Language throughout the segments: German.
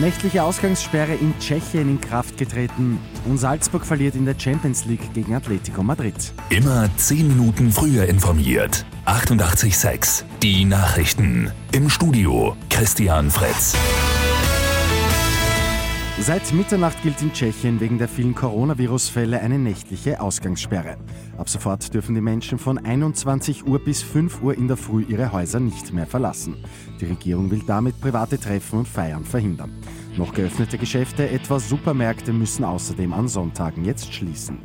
Nächtliche Ausgangssperre in Tschechien in Kraft getreten und Salzburg verliert in der Champions League gegen Atletico Madrid. Immer 10 Minuten früher informiert. 88.6 Die Nachrichten. Im Studio Christian Fritz. Seit Mitternacht gilt in Tschechien wegen der vielen Coronavirus-Fälle eine nächtliche Ausgangssperre. Ab sofort dürfen die Menschen von 21 Uhr bis 5 Uhr in der Früh ihre Häuser nicht mehr verlassen. Die Regierung will damit private Treffen und Feiern verhindern. Noch geöffnete Geschäfte, etwa Supermärkte, müssen außerdem an Sonntagen jetzt schließen.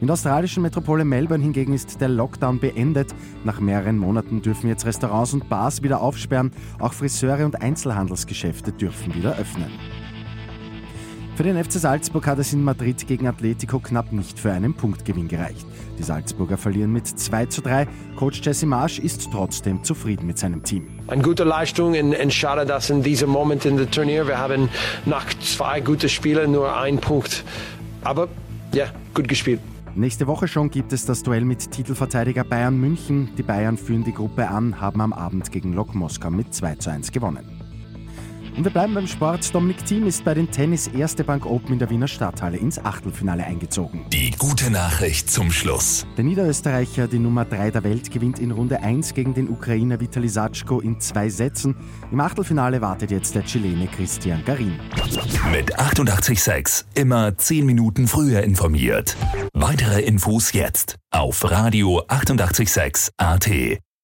In der australischen Metropole Melbourne hingegen ist der Lockdown beendet. Nach mehreren Monaten dürfen jetzt Restaurants und Bars wieder aufsperren. Auch Friseure und Einzelhandelsgeschäfte dürfen wieder öffnen. Für den FC Salzburg hat es in Madrid gegen Atletico knapp nicht für einen Punktgewinn gereicht. Die Salzburger verlieren mit 2 zu 3. Coach Jesse Marsch ist trotzdem zufrieden mit seinem Team. Eine gute Leistung und, schade, dass in diesem Moment in der Turnier wir haben nach zwei guten Spielen nur einen Punkt. Aber ja, gut gespielt. Nächste Woche schon gibt es das Duell mit Titelverteidiger Bayern München. Die Bayern führen die Gruppe an, haben am Abend gegen Lok Moskau mit 2 zu 1 gewonnen. Und wir bleiben beim Sport. Dominik Thiem ist bei den Tennis Erste Bank Open in der Wiener Stadthalle ins Achtelfinale eingezogen. Die gute Nachricht zum Schluss. Der Niederösterreicher, die Nummer 3 der Welt, gewinnt in Runde 1 gegen den Ukrainer Vitali Satschko in zwei Sätzen. Im Achtelfinale wartet jetzt der Chilene Christian Garin. Mit 886 immer 10 Minuten früher informiert. Weitere Infos jetzt auf Radio 886 AT.